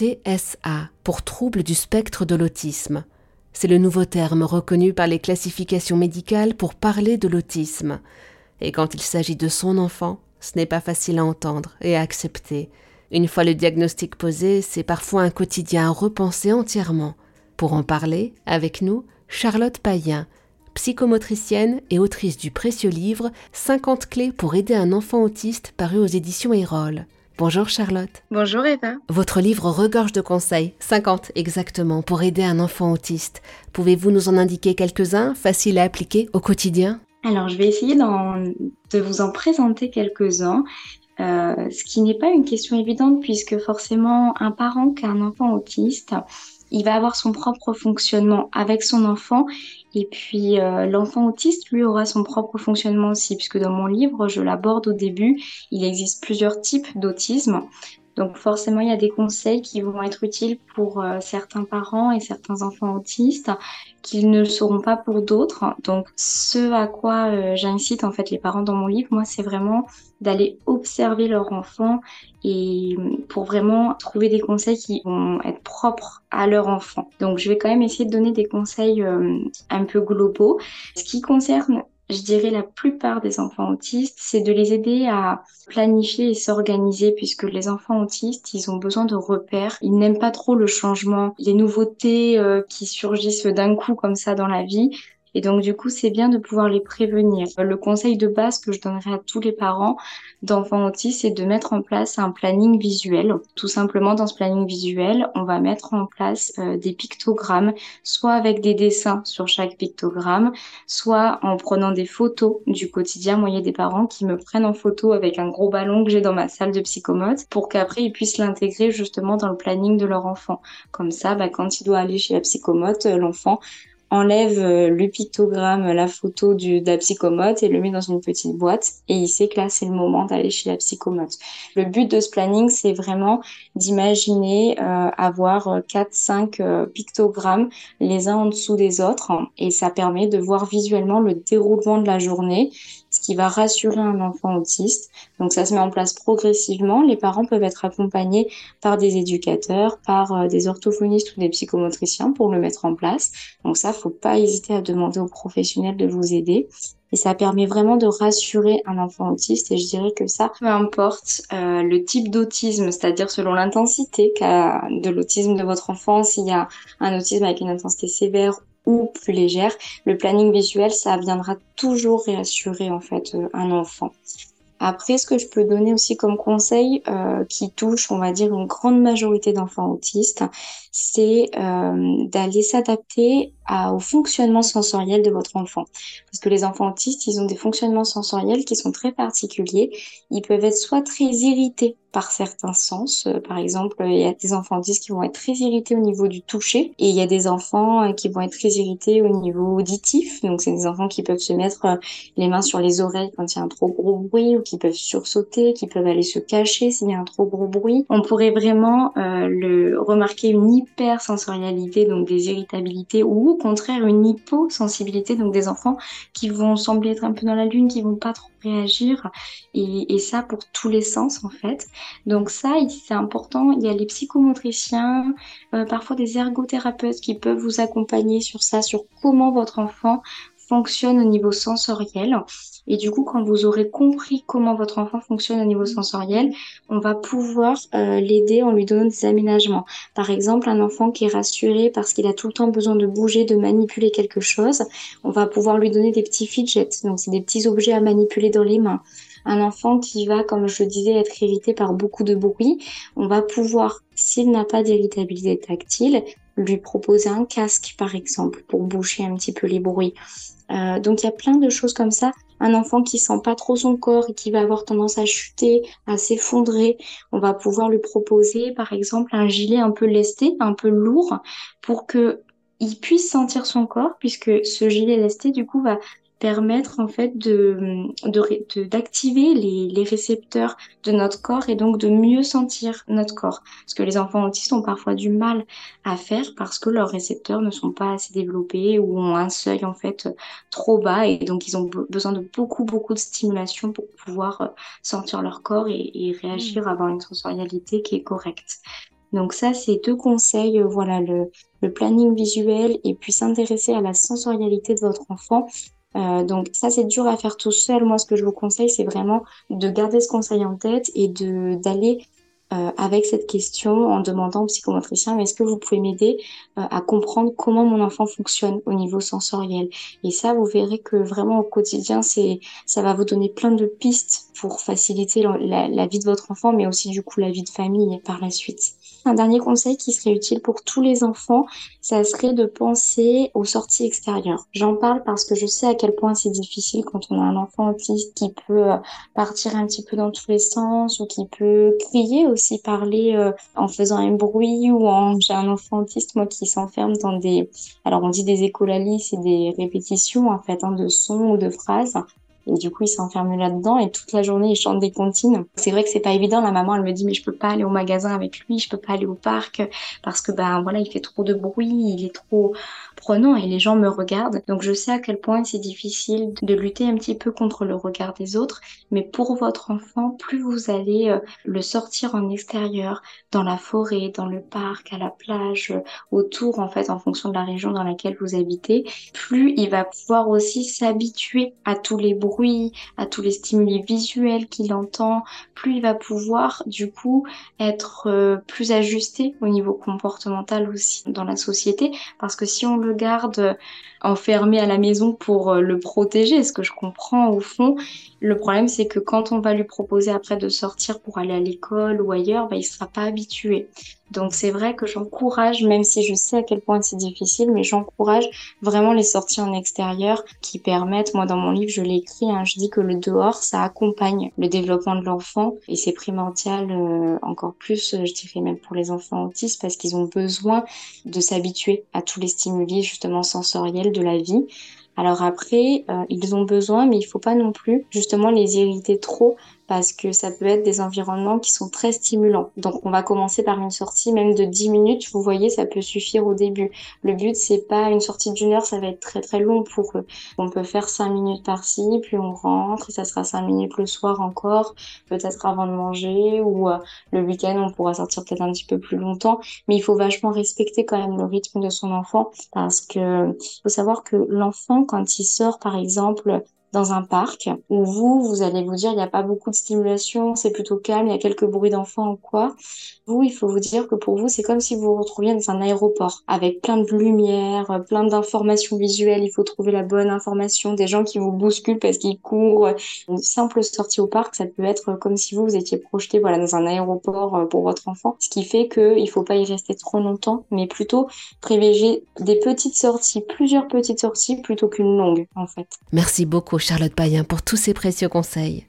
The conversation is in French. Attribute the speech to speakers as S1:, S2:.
S1: TSA pour trouble du spectre de l'autisme. C'est le nouveau terme reconnu par les classifications médicales pour parler de l'autisme. Et quand il s'agit de son enfant, ce n'est pas facile à entendre et à accepter. Une fois le diagnostic posé, c'est parfois un quotidien à repenser entièrement. Pour en parler, avec nous, Charlotte Payen, psychomotricienne et autrice du précieux livre 50 clés pour aider un enfant autiste paru aux éditions Erol. Bonjour Charlotte.
S2: Bonjour Eva.
S1: Votre livre regorge de conseils, 50 exactement, pour aider un enfant autiste. Pouvez-vous nous en indiquer quelques-uns, faciles à appliquer au quotidien?
S2: Alors je vais essayer de vous en présenter quelques-uns. Euh, ce qui n'est pas une question évidente puisque forcément un parent qui a un enfant autiste, il va avoir son propre fonctionnement avec son enfant et puis euh, l'enfant autiste, lui, aura son propre fonctionnement aussi, puisque dans mon livre, je l'aborde au début, il existe plusieurs types d'autisme. Donc forcément, il y a des conseils qui vont être utiles pour euh, certains parents et certains enfants autistes qu'ils ne le seront pas pour d'autres. Donc ce à quoi euh, j'incite en fait les parents dans mon livre, moi, c'est vraiment d'aller observer leur enfant et pour vraiment trouver des conseils qui vont être propres à leur enfant. Donc je vais quand même essayer de donner des conseils euh, un peu globaux. Ce qui concerne je dirais la plupart des enfants autistes, c'est de les aider à planifier et s'organiser puisque les enfants autistes, ils ont besoin de repères. Ils n'aiment pas trop le changement, les nouveautés euh, qui surgissent d'un coup comme ça dans la vie. Et donc, du coup, c'est bien de pouvoir les prévenir. Le conseil de base que je donnerais à tous les parents d'enfants autistes, c'est de mettre en place un planning visuel. Tout simplement, dans ce planning visuel, on va mettre en place euh, des pictogrammes, soit avec des dessins sur chaque pictogramme, soit en prenant des photos du quotidien. Moi, il y a des parents qui me prennent en photo avec un gros ballon que j'ai dans ma salle de psychomote pour qu'après, ils puissent l'intégrer justement dans le planning de leur enfant. Comme ça, bah, quand il doit aller chez la psychomote, euh, l'enfant enlève euh, le pictogramme, la photo du, de la psychomote et le met dans une petite boîte et il sait que là c'est le moment d'aller chez la psychomote. Le but de ce planning c'est vraiment d'imaginer euh, avoir 4-5 euh, pictogrammes les uns en dessous des autres et ça permet de voir visuellement le déroulement de la journée ce qui va rassurer un enfant autiste. Donc ça se met en place progressivement. Les parents peuvent être accompagnés par des éducateurs, par euh, des orthophonistes ou des psychomotriciens pour le mettre en place. Donc ça, faut pas hésiter à demander aux professionnels de vous aider. Et ça permet vraiment de rassurer un enfant autiste. Et je dirais que ça, peu importe euh, le type d'autisme, c'est-à-dire selon l'intensité de l'autisme de votre enfant, s'il y a un autisme avec une intensité sévère plus légère, le planning visuel, ça viendra toujours réassurer en fait euh, un enfant. Après, ce que je peux donner aussi comme conseil euh, qui touche, on va dire, une grande majorité d'enfants autistes, c'est euh, d'aller s'adapter au fonctionnement sensoriel de votre enfant. Parce que les enfants autistes, ils ont des fonctionnements sensoriels qui sont très particuliers. Ils peuvent être soit très irrités par certains sens. Euh, par exemple, il y a des enfants autistes qui vont être très irrités au niveau du toucher et il y a des enfants euh, qui vont être très irrités au niveau auditif. Donc, c'est des enfants qui peuvent se mettre euh, les mains sur les oreilles quand il y a un trop gros bruit ou qui peuvent sursauter, qui peuvent aller se cacher s'il y a un trop gros bruit. On pourrait vraiment le remarquer une hypersensorialité, donc des irritabilités ou contraire une hyposensibilité, donc des enfants qui vont sembler être un peu dans la lune, qui vont pas trop réagir, et, ça pour tous les sens en fait. Donc ça, c'est important. Il y a les psychomotriciens, euh, parfois des ergothérapeutes qui peuvent vous accompagner sur ça, sur comment votre enfant fonctionne au niveau sensoriel. Et du coup, quand vous aurez compris comment votre enfant fonctionne au niveau sensoriel, on va pouvoir euh, l'aider en lui donnant des aménagements. Par exemple, un enfant qui est rassuré parce qu'il a tout le temps besoin de bouger, de manipuler quelque chose, on va pouvoir lui donner des petits fidgets. Donc, c'est des petits objets à manipuler dans les mains. Un enfant qui va, comme je le disais, être irrité par beaucoup de bruit, on va pouvoir, s'il n'a pas d'irritabilité tactile, lui proposer un casque, par exemple, pour boucher un petit peu les bruits. Euh, donc il y a plein de choses comme ça. Un enfant qui sent pas trop son corps et qui va avoir tendance à chuter, à s'effondrer, on va pouvoir lui proposer par exemple un gilet un peu lesté, un peu lourd, pour que il puisse sentir son corps, puisque ce gilet lesté du coup va permettre en fait de d'activer les, les récepteurs de notre corps et donc de mieux sentir notre corps. Parce que les enfants autistes ont parfois du mal à faire parce que leurs récepteurs ne sont pas assez développés ou ont un seuil en fait trop bas et donc ils ont besoin de beaucoup beaucoup de stimulation pour pouvoir euh, sentir leur corps et, et réagir, mmh. avoir une sensorialité qui est correcte. Donc ça, c'est deux conseils, voilà, le, le planning visuel et puis s'intéresser à la sensorialité de votre enfant euh, donc ça, c'est dur à faire tout seul. Moi, ce que je vous conseille, c'est vraiment de garder ce conseil en tête et de d'aller euh, avec cette question en demandant au psychomotricien, est-ce que vous pouvez m'aider euh, à comprendre comment mon enfant fonctionne au niveau sensoriel? Et ça, vous verrez que vraiment au quotidien, c'est ça va vous donner plein de pistes pour faciliter la, vie de votre enfant, mais aussi du coup la vie de famille par la suite. Un dernier conseil qui serait utile pour tous les enfants, ça serait de penser aux sorties extérieures. J'en parle parce que je sais à quel point c'est difficile quand on a un enfant autiste qui peut euh, partir un petit peu dans tous les sens ou qui peut crier aussi, parler euh, en faisant un bruit ou en... J'ai un enfant autiste, moi, qui s'enferme dans des... Alors, on dit des écolalies, c'est des répétitions, en fait, hein, de sons ou de phrases. Et du coup, il s'enferme là-dedans et toute la journée, il chante des comptines. C'est vrai que c'est pas évident. La maman, elle me dit, mais je peux pas aller au magasin avec lui, je peux pas aller au parc parce que, ben, voilà, il fait trop de bruit, il est trop prenant et les gens me regardent. Donc, je sais à quel point c'est difficile de lutter un petit peu contre le regard des autres. Mais pour votre enfant, plus vous allez euh, le sortir en extérieur, dans la forêt, dans le parc, à la plage, euh, autour, en fait, en fonction de la région dans laquelle vous habitez, plus il va pouvoir aussi s'habituer à tous les bruits à tous les stimuli visuels qu'il entend, plus il va pouvoir du coup être euh, plus ajusté au niveau comportemental aussi dans la société. Parce que si on le garde enfermé à la maison pour euh, le protéger, ce que je comprends au fond, le problème c'est que quand on va lui proposer après de sortir pour aller à l'école ou ailleurs, bah, il sera pas habitué. Donc c'est vrai que j'encourage, même si je sais à quel point c'est difficile, mais j'encourage vraiment les sorties en extérieur qui permettent, moi dans mon livre je l'ai écrit, hein, je dis que le dehors ça accompagne le développement de l'enfant et c'est primordial euh, encore plus, je dirais même pour les enfants autistes parce qu'ils ont besoin de s'habituer à tous les stimuli justement sensoriels de la vie. Alors après, euh, ils ont besoin, mais il faut pas non plus justement les irriter trop parce que ça peut être des environnements qui sont très stimulants. Donc on va commencer par une sortie même de 10 minutes, vous voyez, ça peut suffire au début. Le but c'est pas une sortie d'une heure, ça va être très très long pour eux. On peut faire 5 minutes par-ci, puis on rentre, et ça sera 5 minutes le soir encore, peut-être avant de manger, ou euh, le week-end on pourra sortir peut-être un petit peu plus longtemps, mais il faut vachement respecter quand même le rythme de son enfant, parce que faut savoir que l'enfant quand il sort par exemple dans un parc où vous, vous allez vous dire il n'y a pas beaucoup de stimulation, c'est plutôt calme, il y a quelques bruits d'enfants ou quoi. Vous, il faut vous dire que pour vous, c'est comme si vous vous retrouviez dans un aéroport avec plein de lumière, plein d'informations visuelles. Il faut trouver la bonne information, des gens qui vous bousculent parce qu'ils courent. Une simple sortie au parc, ça peut être comme si vous, vous étiez projeté voilà, dans un aéroport euh, pour votre enfant. Ce qui fait qu'il ne faut pas y rester trop longtemps, mais plutôt privilégier des petites sorties, plusieurs petites sorties plutôt qu'une longue en fait.
S1: Merci beaucoup Charlotte Payen pour tous ces précieux conseils.